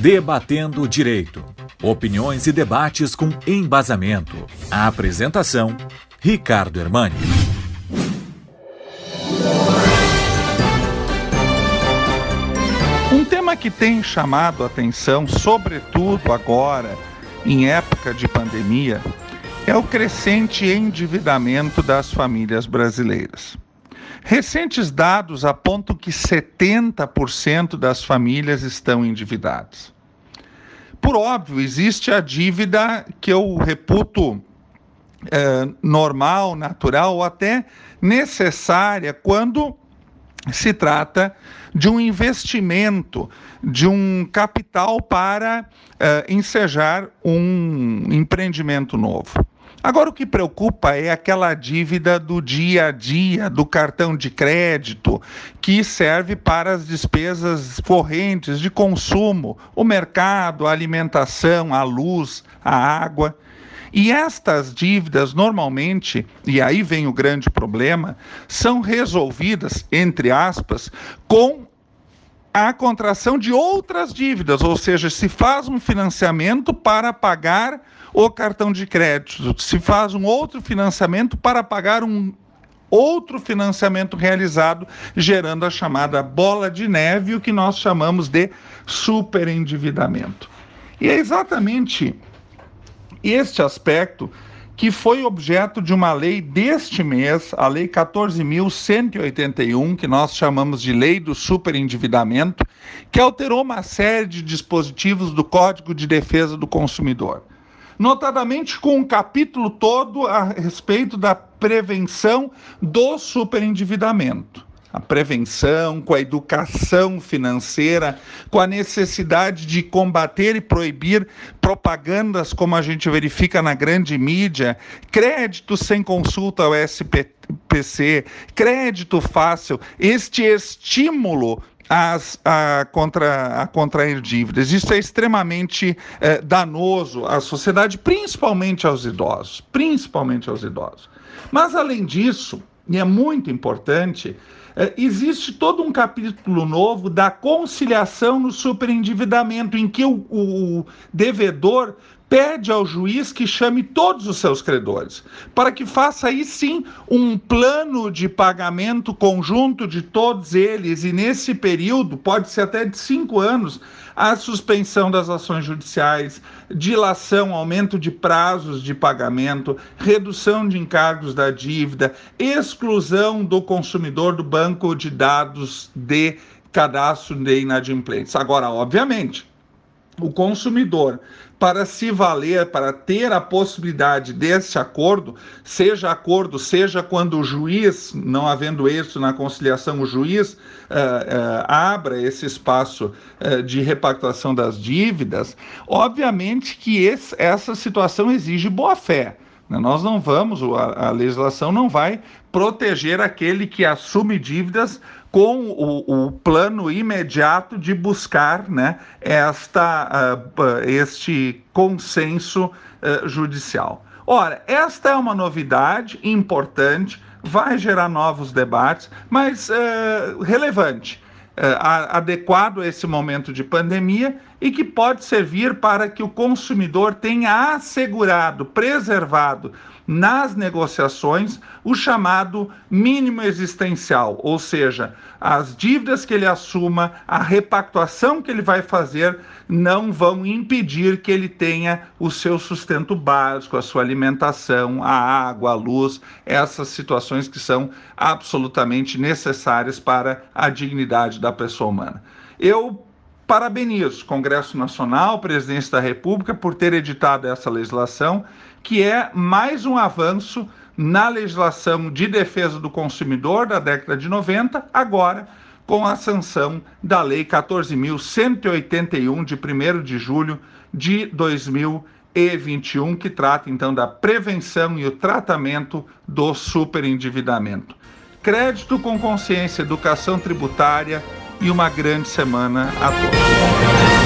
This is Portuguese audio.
Debatendo o Direito. Opiniões e debates com embasamento. A apresentação: Ricardo Hermani. Um tema que tem chamado a atenção, sobretudo agora, em época de pandemia, é o crescente endividamento das famílias brasileiras. Recentes dados apontam que 70% das famílias estão endividadas. Por óbvio, existe a dívida que eu reputo é, normal, natural ou até necessária quando se trata de um investimento, de um capital para uh, ensejar um empreendimento novo. Agora, o que preocupa é aquela dívida do dia a dia, do cartão de crédito, que serve para as despesas correntes de consumo, o mercado, a alimentação, a luz, a água. E estas dívidas, normalmente, e aí vem o grande problema, são resolvidas, entre aspas, com a contração de outras dívidas, ou seja, se faz um financiamento para pagar o cartão de crédito, se faz um outro financiamento para pagar um outro financiamento realizado, gerando a chamada bola de neve, o que nós chamamos de superendividamento. E é exatamente este aspecto que foi objeto de uma lei deste mês, a Lei 14.181, que nós chamamos de Lei do Superendividamento, que alterou uma série de dispositivos do Código de Defesa do Consumidor. Notadamente com um capítulo todo a respeito da prevenção do superendividamento. A prevenção, com a educação financeira, com a necessidade de combater e proibir propagandas como a gente verifica na grande mídia, crédito sem consulta ao SPC, crédito fácil, este estímulo a, contra, a contrair dívidas. Isso é extremamente eh, danoso à sociedade, principalmente aos idosos. Principalmente aos idosos. Mas, além disso, e é muito importante, é, existe todo um capítulo novo da conciliação no superendividamento, em que o, o devedor pede ao juiz que chame todos os seus credores, para que faça aí sim um plano de pagamento conjunto de todos eles, e nesse período, pode ser até de cinco anos, a suspensão das ações judiciais, dilação, aumento de prazos de pagamento, redução de encargos da dívida, exclusão do consumidor do banco de dados de cadastro de inadimplentes. Agora, obviamente, o consumidor para se valer, para ter a possibilidade desse acordo, seja acordo, seja quando o juiz, não havendo êxito na conciliação, o juiz uh, uh, abra esse espaço uh, de repactuação das dívidas, obviamente que esse, essa situação exige boa-fé. Né? Nós não vamos, a, a legislação não vai proteger aquele que assume dívidas com o, o, plano imediato de buscar né, esta, uh, este consenso uh, judicial. Ora, esta é uma novidade importante, vai gerar novos debates, mas uh, relevante. adequado a esse momento de pandemia e que pode servir para que o consumidor tenha assegurado, preservado nas negociações o chamado mínimo existencial, ou seja, as dívidas que ele assuma, a repactuação que ele vai fazer, não vão impedir que ele tenha o seu sustento básico, a sua alimentação, a água, a luz, essas situações que são absolutamente necessárias para a dignidade da pessoa humana. Eu parabenizo o Congresso Nacional, Presidência da República, por ter editado essa legislação que é mais um avanço na legislação de defesa do consumidor da década de 90, agora com a sanção da Lei 14.181, de 1 de julho de 2021, que trata então da prevenção e o tratamento do superendividamento. Crédito com consciência, educação tributária e uma grande semana a todos.